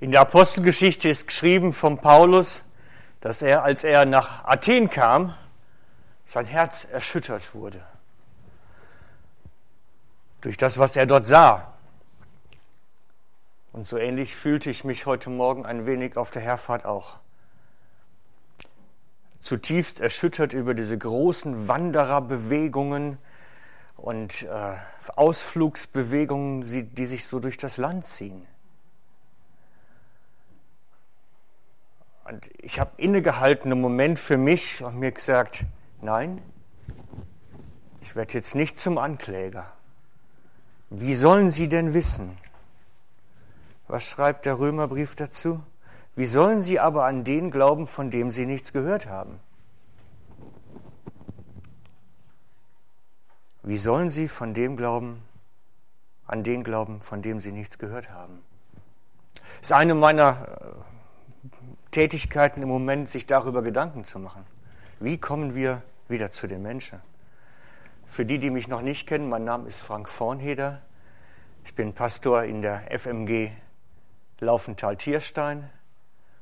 In der Apostelgeschichte ist geschrieben von Paulus, dass er, als er nach Athen kam, sein Herz erschüttert wurde. Durch das, was er dort sah. Und so ähnlich fühlte ich mich heute Morgen ein wenig auf der Herfahrt auch. Zutiefst erschüttert über diese großen Wandererbewegungen und äh, Ausflugsbewegungen, die sich so durch das Land ziehen. Und ich habe innegehalten einen Moment für mich und mir gesagt, nein, ich werde jetzt nicht zum Ankläger. Wie sollen Sie denn wissen? Was schreibt der Römerbrief dazu? Wie sollen Sie aber an den glauben, von dem Sie nichts gehört haben? Wie sollen Sie von dem glauben, an den glauben, von dem Sie nichts gehört haben? Das ist eine meiner äh, Tätigkeiten im Moment, sich darüber Gedanken zu machen. Wie kommen wir wieder zu den Menschen? Für die, die mich noch nicht kennen, mein Name ist Frank Vornheder. Ich bin Pastor in der FMG Laufenthal-Tierstein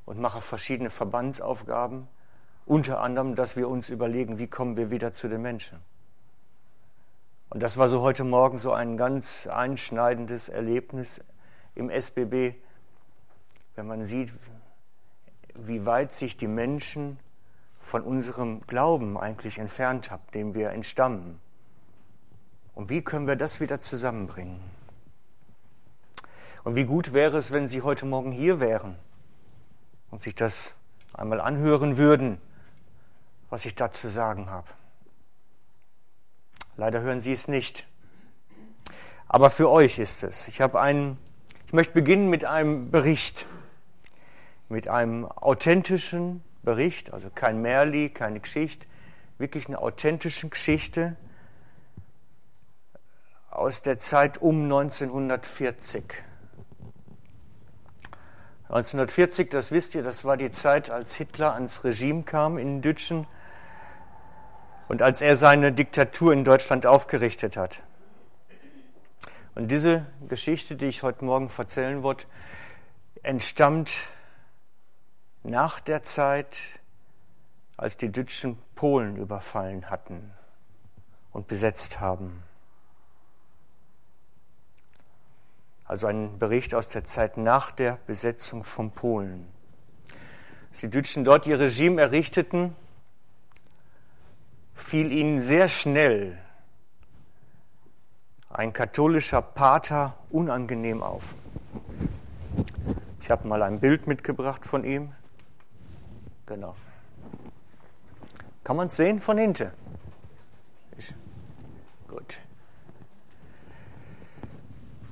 und mache verschiedene Verbandsaufgaben, unter anderem, dass wir uns überlegen, wie kommen wir wieder zu den Menschen. Und das war so heute Morgen so ein ganz einschneidendes Erlebnis im SBB, wenn man sieht, wie weit sich die Menschen von unserem Glauben eigentlich entfernt haben, dem wir entstammen. Und wie können wir das wieder zusammenbringen? Und wie gut wäre es, wenn Sie heute Morgen hier wären und sich das einmal anhören würden, was ich da zu sagen habe. Leider hören Sie es nicht. Aber für euch ist es. Ich habe einen, ich möchte beginnen mit einem Bericht mit einem authentischen Bericht, also kein Märli, keine Geschichte, wirklich eine authentische Geschichte aus der Zeit um 1940. 1940, das wisst ihr, das war die Zeit, als Hitler ans Regime kam in Dütschen und als er seine Diktatur in Deutschland aufgerichtet hat. Und diese Geschichte, die ich heute Morgen erzählen wollte, entstammt nach der Zeit, als die Deutschen Polen überfallen hatten und besetzt haben. Also ein Bericht aus der Zeit nach der Besetzung von Polen. Als die Deutschen dort ihr Regime errichteten, fiel ihnen sehr schnell ein katholischer Pater unangenehm auf. Ich habe mal ein Bild mitgebracht von ihm. Genau. Kann man es sehen von hinten? Gut.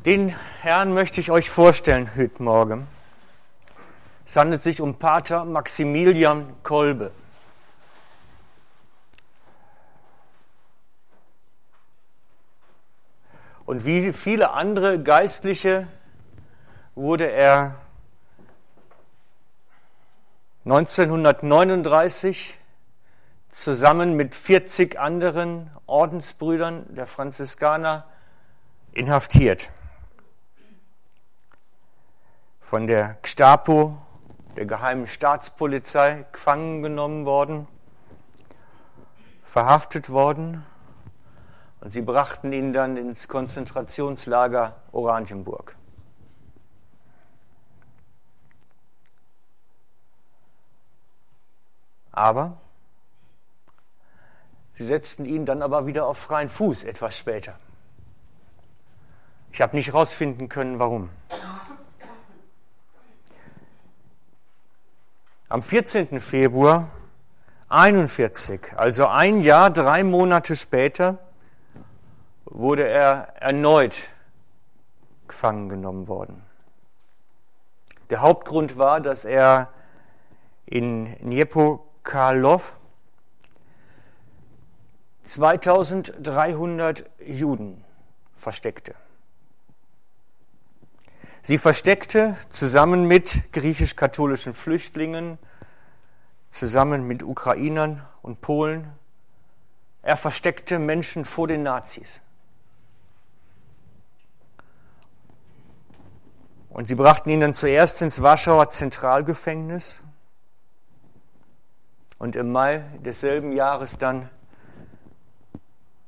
Den Herrn möchte ich euch vorstellen heute Morgen. Es handelt sich um Pater Maximilian Kolbe. Und wie viele andere Geistliche wurde er 1939 zusammen mit 40 anderen Ordensbrüdern der Franziskaner inhaftiert. Von der Gestapo, der geheimen Staatspolizei, gefangen genommen worden, verhaftet worden und sie brachten ihn dann ins Konzentrationslager Oranienburg. Aber sie setzten ihn dann aber wieder auf freien Fuß etwas später. Ich habe nicht herausfinden können, warum. Am 14. Februar 41, also ein Jahr, drei Monate später, wurde er erneut gefangen genommen worden. Der Hauptgrund war, dass er in Dniepo Karlov 2300 Juden versteckte. Sie versteckte zusammen mit griechisch-katholischen Flüchtlingen, zusammen mit Ukrainern und Polen. Er versteckte Menschen vor den Nazis. Und sie brachten ihn dann zuerst ins Warschauer Zentralgefängnis und im Mai desselben Jahres dann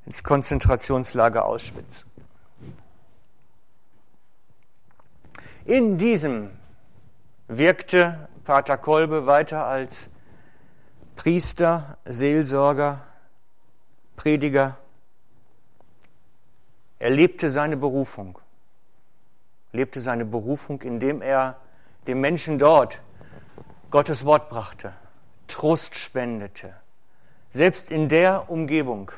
ins Konzentrationslager Auschwitz. In diesem wirkte Pater Kolbe weiter als Priester, Seelsorger, Prediger. Er lebte seine Berufung, lebte seine Berufung, indem er dem Menschen dort Gottes Wort brachte, Trost spendete, selbst in der Umgebung,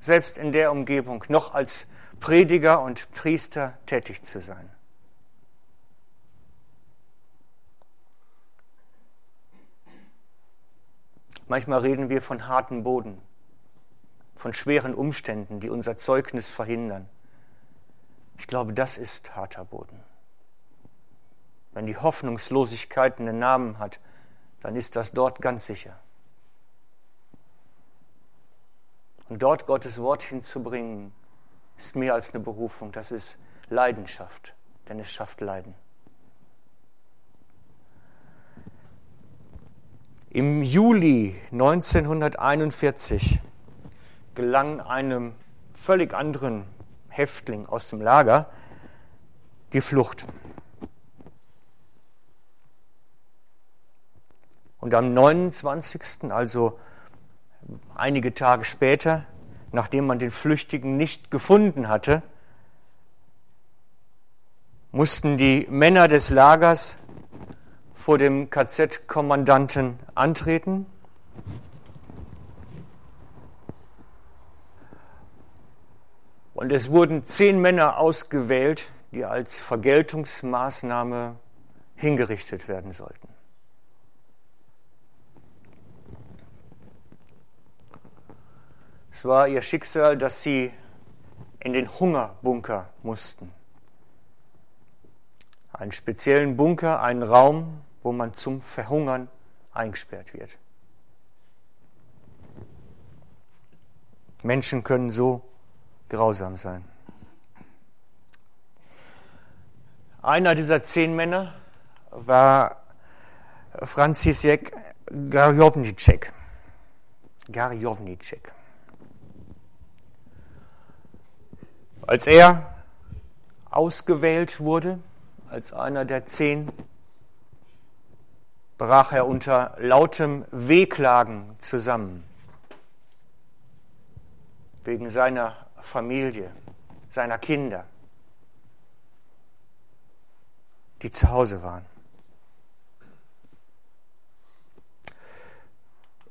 selbst in der Umgebung noch als Prediger und Priester tätig zu sein. Manchmal reden wir von hartem Boden, von schweren Umständen, die unser Zeugnis verhindern. Ich glaube, das ist harter Boden. Wenn die Hoffnungslosigkeit einen Namen hat, dann ist das dort ganz sicher. Und dort Gottes Wort hinzubringen, ist mehr als eine Berufung, das ist Leidenschaft, denn es schafft Leiden. Im Juli 1941 gelang einem völlig anderen Häftling aus dem Lager die Flucht. Und am 29., also einige Tage später, nachdem man den Flüchtigen nicht gefunden hatte, mussten die Männer des Lagers vor dem KZ-Kommandanten antreten. Und es wurden zehn Männer ausgewählt, die als Vergeltungsmaßnahme hingerichtet werden sollten. Es war ihr Schicksal, dass sie in den Hungerbunker mussten einen speziellen Bunker, einen Raum, wo man zum Verhungern eingesperrt wird. Menschen können so grausam sein. Einer dieser zehn Männer war Franzisek Garjovnicek. Garjovnicek. Als er ausgewählt wurde, als einer der zehn, brach er unter lautem Wehklagen zusammen. Wegen seiner Familie, seiner Kinder, die zu Hause waren.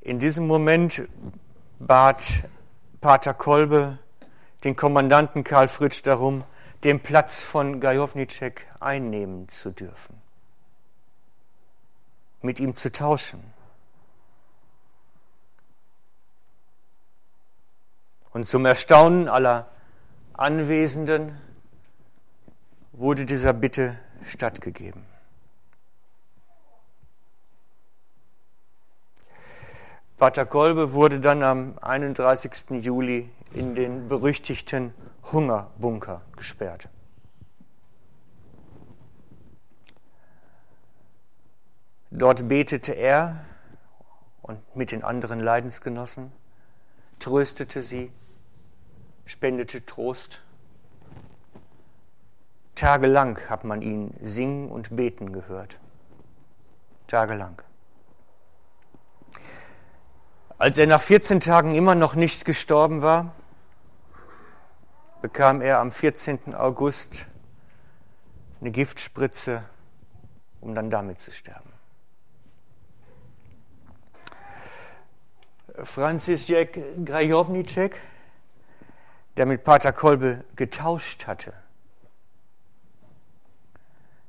In diesem Moment bat Pater Kolbe den Kommandanten Karl Fritsch darum, den Platz von Gajownicek einnehmen zu dürfen, mit ihm zu tauschen. Und zum Erstaunen aller Anwesenden wurde dieser Bitte stattgegeben. Pater Kolbe wurde dann am 31. Juli in den berüchtigten Hungerbunker gesperrt. Dort betete er und mit den anderen Leidensgenossen, tröstete sie, spendete Trost. Tagelang hat man ihn singen und beten gehört. Tagelang. Als er nach 14 Tagen immer noch nicht gestorben war, bekam er am 14. August eine Giftspritze, um dann damit zu sterben. Franzisek Grajownicek, der mit Pater Kolbe getauscht hatte,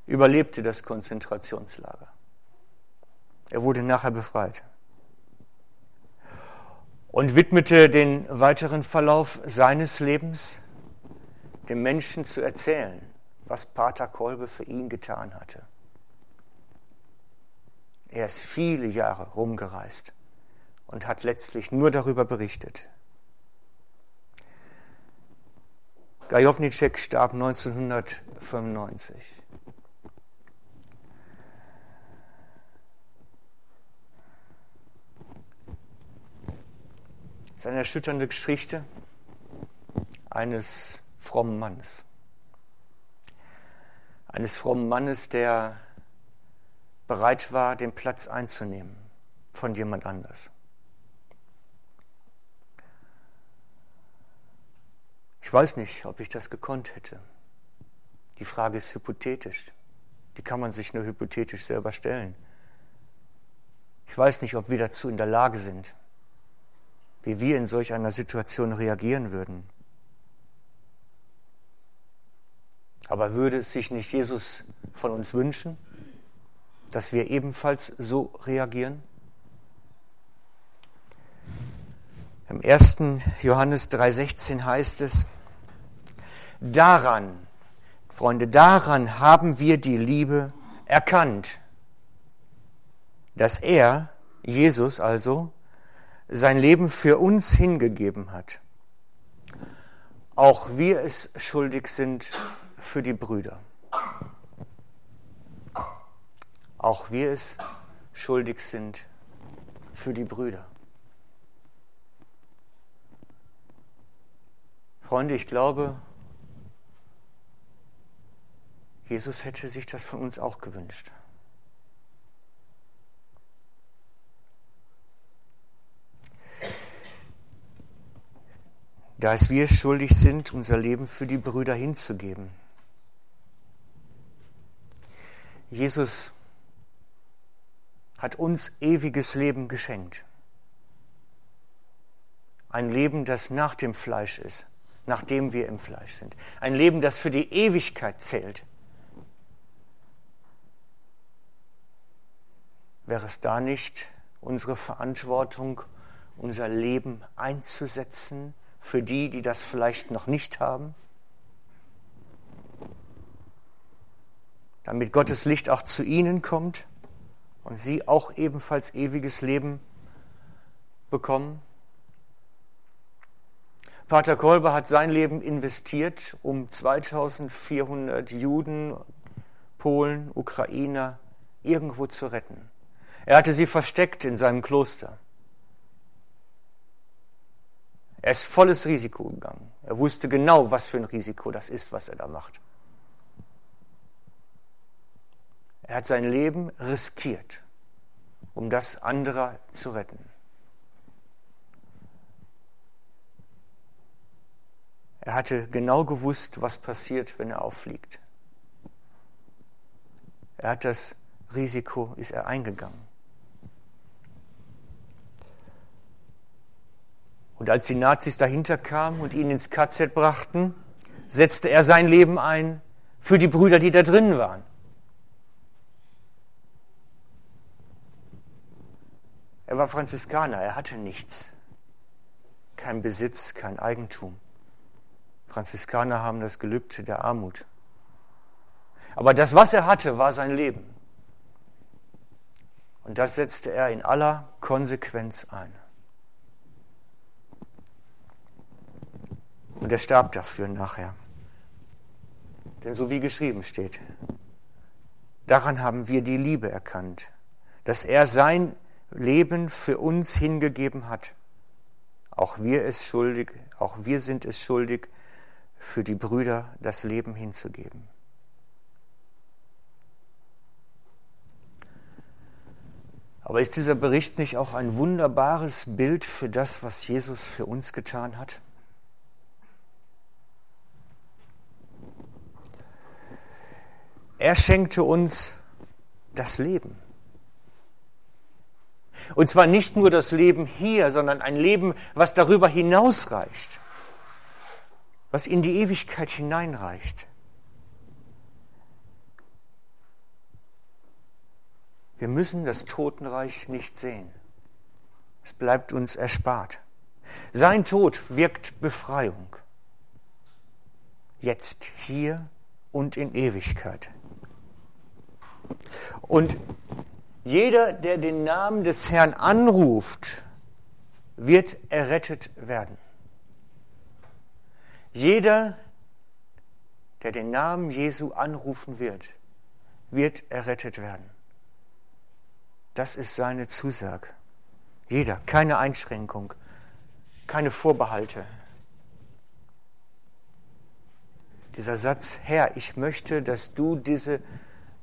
überlebte das Konzentrationslager. Er wurde nachher befreit und widmete den weiteren Verlauf seines Lebens den Menschen zu erzählen, was Pater Kolbe für ihn getan hatte. Er ist viele Jahre rumgereist und hat letztlich nur darüber berichtet. Gajownicek starb 1995. Seine erschütternde Geschichte eines frommen Mannes. Eines frommen Mannes, der bereit war, den Platz einzunehmen von jemand anders. Ich weiß nicht, ob ich das gekonnt hätte. Die Frage ist hypothetisch. Die kann man sich nur hypothetisch selber stellen. Ich weiß nicht, ob wir dazu in der Lage sind, wie wir in solch einer Situation reagieren würden. Aber würde es sich nicht Jesus von uns wünschen, dass wir ebenfalls so reagieren? Im 1. Johannes 3:16 heißt es, daran, Freunde, daran haben wir die Liebe erkannt, dass er, Jesus also, sein Leben für uns hingegeben hat. Auch wir es schuldig sind für die Brüder. Auch wir es schuldig sind für die Brüder. Freunde, ich glaube, Jesus hätte sich das von uns auch gewünscht. Da es wir schuldig sind, unser Leben für die Brüder hinzugeben. Jesus hat uns ewiges Leben geschenkt. Ein Leben, das nach dem Fleisch ist, nachdem wir im Fleisch sind. Ein Leben, das für die Ewigkeit zählt. Wäre es da nicht unsere Verantwortung, unser Leben einzusetzen für die, die das vielleicht noch nicht haben? Damit Gottes Licht auch zu ihnen kommt und sie auch ebenfalls ewiges Leben bekommen? Pater Kolber hat sein Leben investiert, um 2400 Juden, Polen, Ukrainer irgendwo zu retten. Er hatte sie versteckt in seinem Kloster. Er ist volles Risiko gegangen. Er wusste genau, was für ein Risiko das ist, was er da macht. Er hat sein Leben riskiert, um das anderer zu retten. Er hatte genau gewusst, was passiert, wenn er auffliegt. Er hat das Risiko, ist er eingegangen. Und als die Nazis dahinter kamen und ihn ins KZ brachten, setzte er sein Leben ein für die Brüder, die da drin waren. Er war Franziskaner, er hatte nichts. Kein Besitz, kein Eigentum. Franziskaner haben das Gelübde der Armut. Aber das, was er hatte, war sein Leben. Und das setzte er in aller Konsequenz ein. Und er starb dafür nachher. Denn so wie geschrieben steht, daran haben wir die Liebe erkannt, dass er sein Leben für uns hingegeben hat. Auch wir es schuldig, auch wir sind es schuldig, für die Brüder das Leben hinzugeben. Aber ist dieser Bericht nicht auch ein wunderbares Bild für das, was Jesus für uns getan hat? Er schenkte uns das Leben. Und zwar nicht nur das Leben hier, sondern ein Leben, was darüber hinausreicht, was in die Ewigkeit hineinreicht. Wir müssen das Totenreich nicht sehen. Es bleibt uns erspart. Sein Tod wirkt Befreiung. Jetzt, hier und in Ewigkeit. Und jeder, der den Namen des Herrn anruft, wird errettet werden. Jeder, der den Namen Jesu anrufen wird, wird errettet werden. Das ist seine Zusage. Jeder, keine Einschränkung. keine Vorbehalte. Dieser Satz, Herr, ich möchte, dass du diese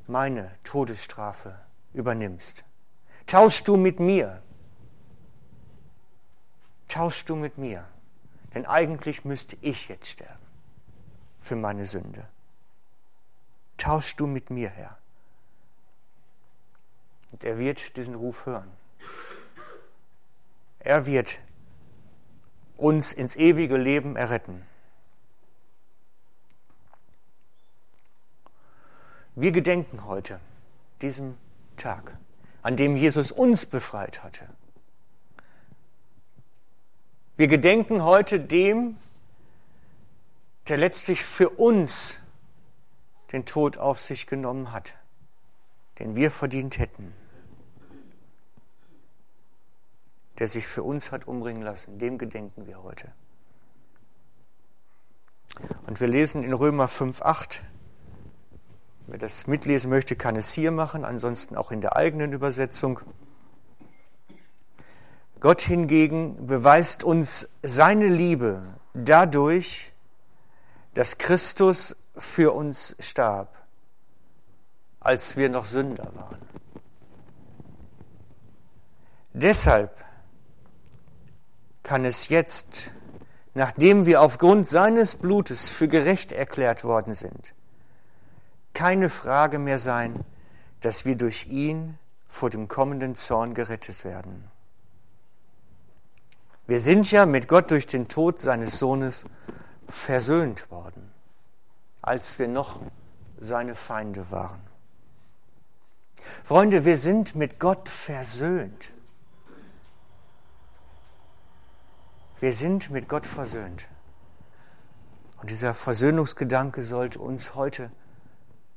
meine Todesstrafe übernimmst. Tauschst du mit mir? Tauschst du mit mir? Denn eigentlich müsste ich jetzt sterben für meine Sünde. Tauschst du mit mir, Herr? Und er wird diesen Ruf hören. Er wird uns ins ewige Leben erretten. Wir gedenken heute diesem Tag, an dem Jesus uns befreit hatte. Wir gedenken heute dem, der letztlich für uns den Tod auf sich genommen hat, den wir verdient hätten, der sich für uns hat umbringen lassen, dem gedenken wir heute. Und wir lesen in Römer 5.8, wer das mitlesen möchte, kann es hier machen, ansonsten auch in der eigenen Übersetzung. Gott hingegen beweist uns seine Liebe dadurch, dass Christus für uns starb, als wir noch Sünder waren. Deshalb kann es jetzt, nachdem wir aufgrund seines Blutes für gerecht erklärt worden sind, keine Frage mehr sein, dass wir durch ihn vor dem kommenden Zorn gerettet werden. Wir sind ja mit Gott durch den Tod seines Sohnes versöhnt worden, als wir noch seine Feinde waren. Freunde, wir sind mit Gott versöhnt. Wir sind mit Gott versöhnt. Und dieser Versöhnungsgedanke sollte uns heute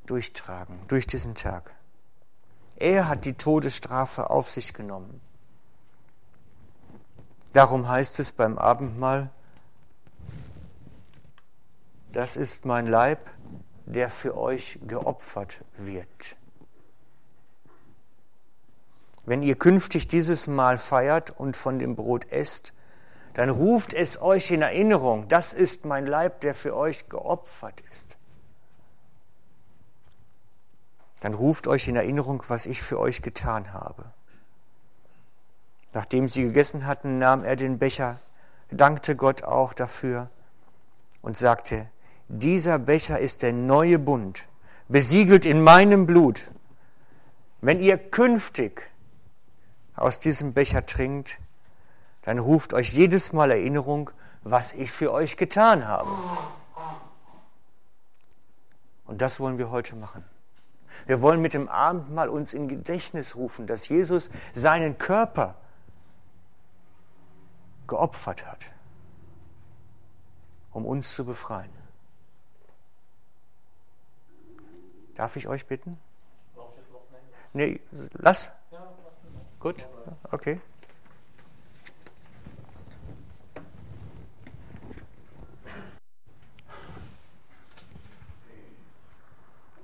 durchtragen, durch diesen Tag. Er hat die Todesstrafe auf sich genommen. Darum heißt es beim Abendmahl, das ist mein Leib, der für euch geopfert wird. Wenn ihr künftig dieses Mahl feiert und von dem Brot esst, dann ruft es euch in Erinnerung, das ist mein Leib, der für euch geopfert ist. Dann ruft euch in Erinnerung, was ich für euch getan habe. Nachdem sie gegessen hatten, nahm er den Becher, dankte Gott auch dafür und sagte, dieser Becher ist der neue Bund, besiegelt in meinem Blut. Wenn ihr künftig aus diesem Becher trinkt, dann ruft euch jedes Mal Erinnerung, was ich für euch getan habe. Und das wollen wir heute machen. Wir wollen mit dem Abendmahl uns in Gedächtnis rufen, dass Jesus seinen Körper geopfert hat, um uns zu befreien. Darf ich euch bitten? Nee, lass. Gut, okay.